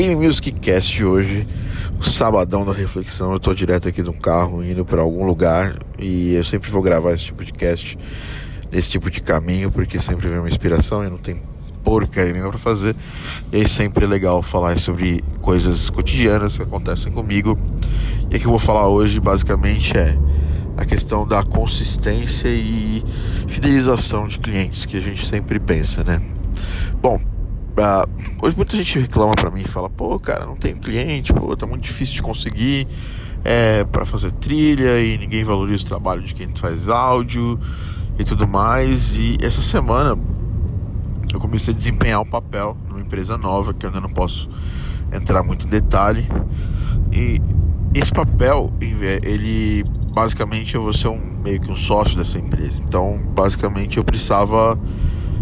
Game Music Cast hoje, o sabadão da reflexão. Eu tô direto aqui de um carro indo para algum lugar e eu sempre vou gravar esse tipo de cast nesse tipo de caminho porque sempre vem uma inspiração e não tem porcaria nenhuma para fazer. E aí sempre é legal falar sobre coisas cotidianas que acontecem comigo. E o que eu vou falar hoje basicamente é a questão da consistência e fidelização de clientes que a gente sempre pensa, né? Bom, uh, hoje muita gente reclama para mim e fala: pô, cara, não tenho cliente, pô, tá muito difícil de conseguir é, para fazer trilha e ninguém valoriza o trabalho de quem faz áudio e tudo mais. E essa semana eu comecei a desempenhar um papel numa empresa nova que eu ainda não posso entrar muito em detalhe. E esse papel, ele basicamente eu vou ser um, meio que um sócio dessa empresa. Então, basicamente eu precisava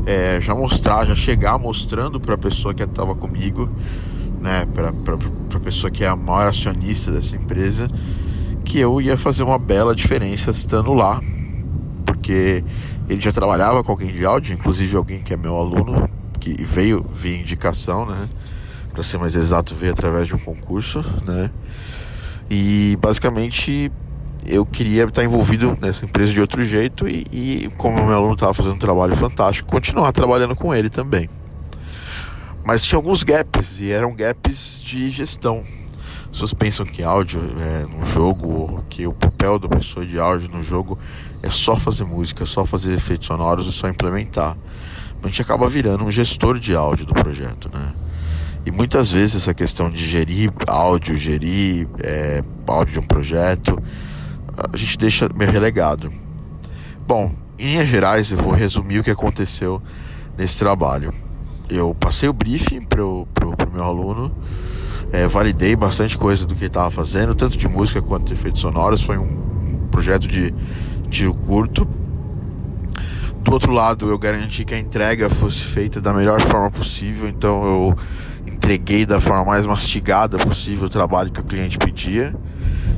é, já mostrar, já chegar mostrando para a pessoa que estava comigo, né, para a pessoa que é a maior acionista dessa empresa, que eu ia fazer uma bela diferença estando lá, porque ele já trabalhava com alguém de áudio, inclusive alguém que é meu aluno, que veio via indicação, né, para ser mais exato, veio através de um concurso, né, e basicamente eu queria estar envolvido nessa empresa de outro jeito e, e como meu aluno estava fazendo um trabalho fantástico, continuar trabalhando com ele também. Mas tinha alguns gaps e eram gaps de gestão. As pessoas pensam que áudio é no jogo, que o papel da pessoa de áudio no jogo é só fazer música, só fazer efeitos sonoros e só implementar. A gente acaba virando um gestor de áudio do projeto, né? E muitas vezes essa questão de gerir áudio, gerir é, áudio de um projeto, a gente deixa meio relegado. Bom, em linhas gerais, eu vou resumir o que aconteceu nesse trabalho. Eu passei o briefing para o meu aluno, é, validei bastante coisa do que ele estava fazendo, tanto de música quanto de efeitos sonoros. Foi um projeto de tiro curto. Do outro lado, eu garanti que a entrega fosse feita da melhor forma possível, então eu entreguei da forma mais mastigada possível o trabalho que o cliente pedia.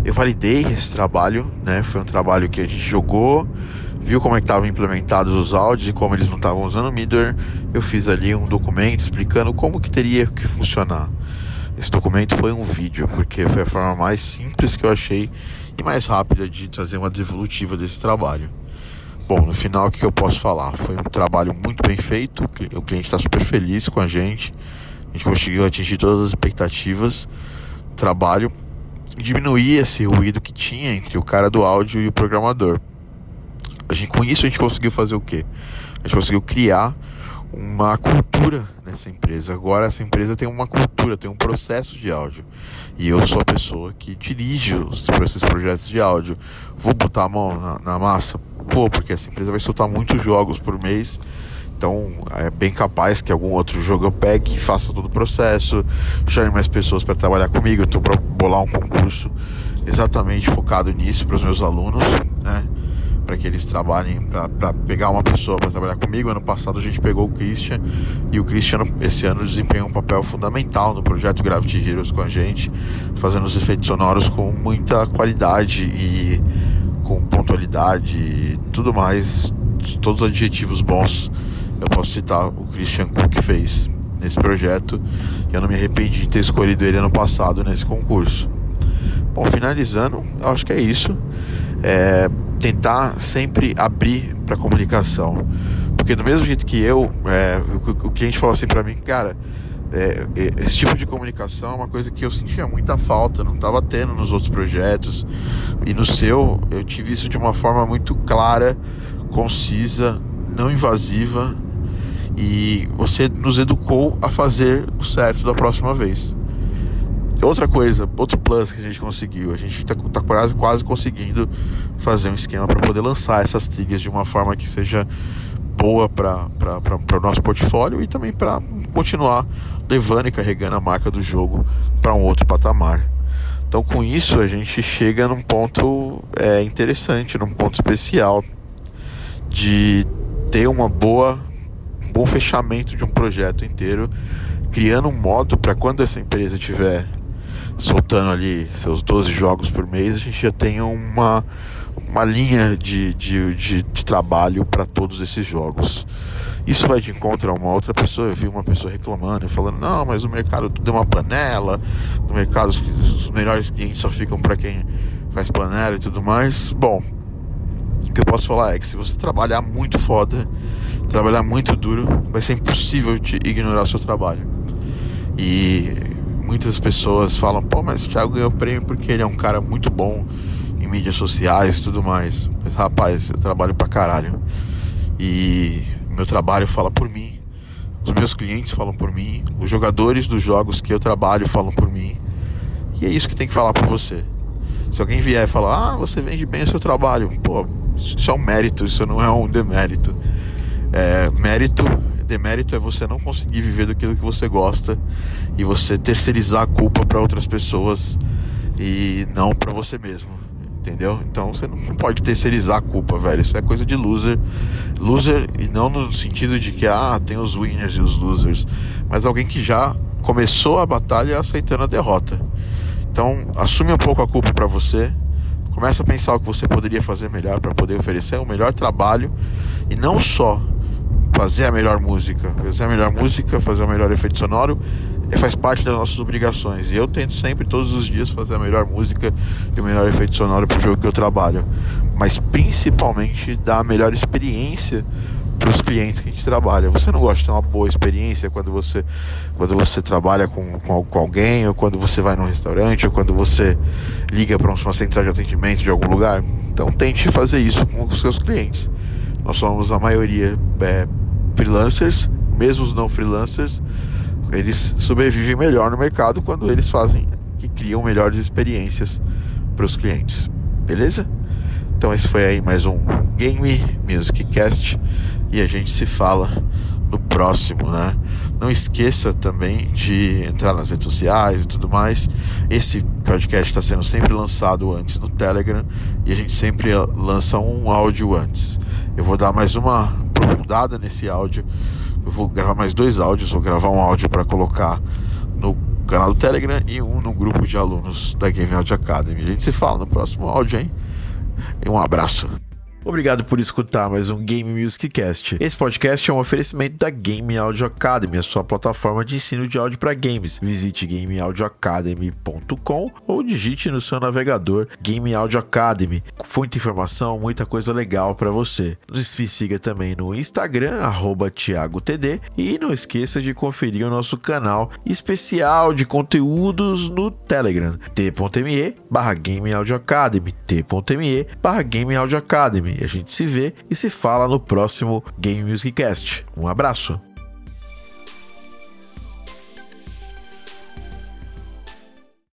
Eu validei esse trabalho, né? Foi um trabalho que a gente jogou, viu como é que estavam implementados os áudios e como eles não estavam usando o Midor. Eu fiz ali um documento explicando como que teria que funcionar. Esse documento foi um vídeo, porque foi a forma mais simples que eu achei e mais rápida de fazer uma devolutiva desse trabalho. Bom, no final o que eu posso falar? Foi um trabalho muito bem feito, o cliente está super feliz com a gente, a gente conseguiu atingir todas as expectativas trabalho diminuir esse ruído que tinha entre o cara do áudio e o programador. A gente, com isso a gente conseguiu fazer o quê? A gente conseguiu criar uma cultura nessa empresa. Agora essa empresa tem uma cultura, tem um processo de áudio. E eu sou a pessoa que dirige os, esses projetos de áudio. Vou botar a mão na, na massa? Vou, porque essa empresa vai soltar muitos jogos por mês então é bem capaz que algum outro jogo eu pegue e faça todo o processo, chame mais pessoas para trabalhar comigo. Estou para bolar um concurso exatamente focado nisso para os meus alunos, né? Para que eles trabalhem, para pegar uma pessoa para trabalhar comigo. Ano passado a gente pegou o Christian e o Christian esse ano desempenhou um papel fundamental no projeto Gravity Heroes com a gente, fazendo os efeitos sonoros com muita qualidade e com pontualidade e tudo mais, todos os adjetivos bons eu posso citar o Christian Cook fez nesse projeto. E eu não me arrependi de ter escolhido ele ano passado nesse concurso. Bom, finalizando, eu acho que é isso. É, tentar sempre abrir para comunicação. Porque do mesmo jeito que eu, é, o, cliente falou assim para mim, cara, é, esse tipo de comunicação é uma coisa que eu sentia muita falta, não estava tendo nos outros projetos. E no seu, eu tive isso de uma forma muito clara, concisa, não invasiva e você nos educou a fazer o certo da próxima vez. Outra coisa, outro plus que a gente conseguiu, a gente está tá quase, quase conseguindo fazer um esquema para poder lançar essas trilhas de uma forma que seja boa para o nosso portfólio e também para continuar levando e carregando a marca do jogo para um outro patamar. Então, com isso, a gente chega num ponto é, interessante, num ponto especial de ter uma boa bom fechamento de um projeto inteiro, criando um modo para quando essa empresa tiver soltando ali seus 12 jogos por mês, a gente já tenha uma, uma linha de, de, de, de trabalho para todos esses jogos. Isso vai de encontro a uma outra pessoa. Eu vi uma pessoa reclamando, falando: não, mas o mercado tudo é uma panela. No mercado, os, os melhores clientes só ficam para quem faz panela e tudo mais. Bom, o que eu posso falar é que se você trabalhar muito foda, trabalhar muito duro, vai ser impossível te ignorar o seu trabalho. E muitas pessoas falam: pô, mas o Thiago ganhou prêmio porque ele é um cara muito bom em mídias sociais e tudo mais. Mas rapaz, eu trabalho pra caralho. E meu trabalho fala por mim. Os meus clientes falam por mim. Os jogadores dos jogos que eu trabalho falam por mim. E é isso que tem que falar por você. Se alguém vier e falar, ah, você vende bem o seu trabalho, pô, isso é um mérito, isso não é um demérito. É, mérito, demérito é você não conseguir viver daquilo que você gosta e você terceirizar a culpa para outras pessoas e não para você mesmo. Entendeu? Então você não pode terceirizar a culpa, velho. Isso é coisa de loser. Loser, e não no sentido de que, ah, tem os winners e os losers, mas alguém que já começou a batalha aceitando a derrota. Então, assume um pouco a culpa para você. Começa a pensar o que você poderia fazer melhor para poder oferecer um melhor trabalho e não só fazer a melhor música, fazer a melhor música, fazer o melhor efeito sonoro, é, faz parte das nossas obrigações. E eu tento sempre, todos os dias, fazer a melhor música e o melhor efeito sonoro para o jogo que eu trabalho. Mas principalmente dar a melhor experiência para os clientes que a gente trabalha. Você não gosta de ter uma boa experiência quando você, quando você trabalha com, com, com alguém, ou quando você vai num restaurante, ou quando você liga para uma central de atendimento de algum lugar? Então tente fazer isso com os seus clientes. Nós somos a maioria é, freelancers, mesmo os não freelancers, eles sobrevivem melhor no mercado quando eles fazem que criam melhores experiências para os clientes. Beleza? Então esse foi aí mais um Game Music Cast e a gente se fala no próximo, né? Não esqueça também de entrar nas redes sociais e tudo mais. Esse podcast está sendo sempre lançado antes no Telegram e a gente sempre lança um áudio antes. Eu vou dar mais uma aprofundada nesse áudio. Eu vou gravar mais dois áudios. Vou gravar um áudio para colocar no canal do Telegram e um no grupo de alunos da Game Audio Academy. A gente se fala no próximo áudio, hein? E um abraço. Obrigado por escutar mais um Game Music Cast. Esse podcast é um oferecimento da Game Audio Academy, a sua plataforma de ensino de áudio para games. Visite gameaudioacademy.com ou digite no seu navegador Game Audio Academy. Muita informação, muita coisa legal para você. Nos siga também no Instagram @thiagotd e não esqueça de conferir o nosso canal especial de conteúdos no Telegram t.me barra E a gente se vê e se fala no próximo Game Music Cast. Um abraço!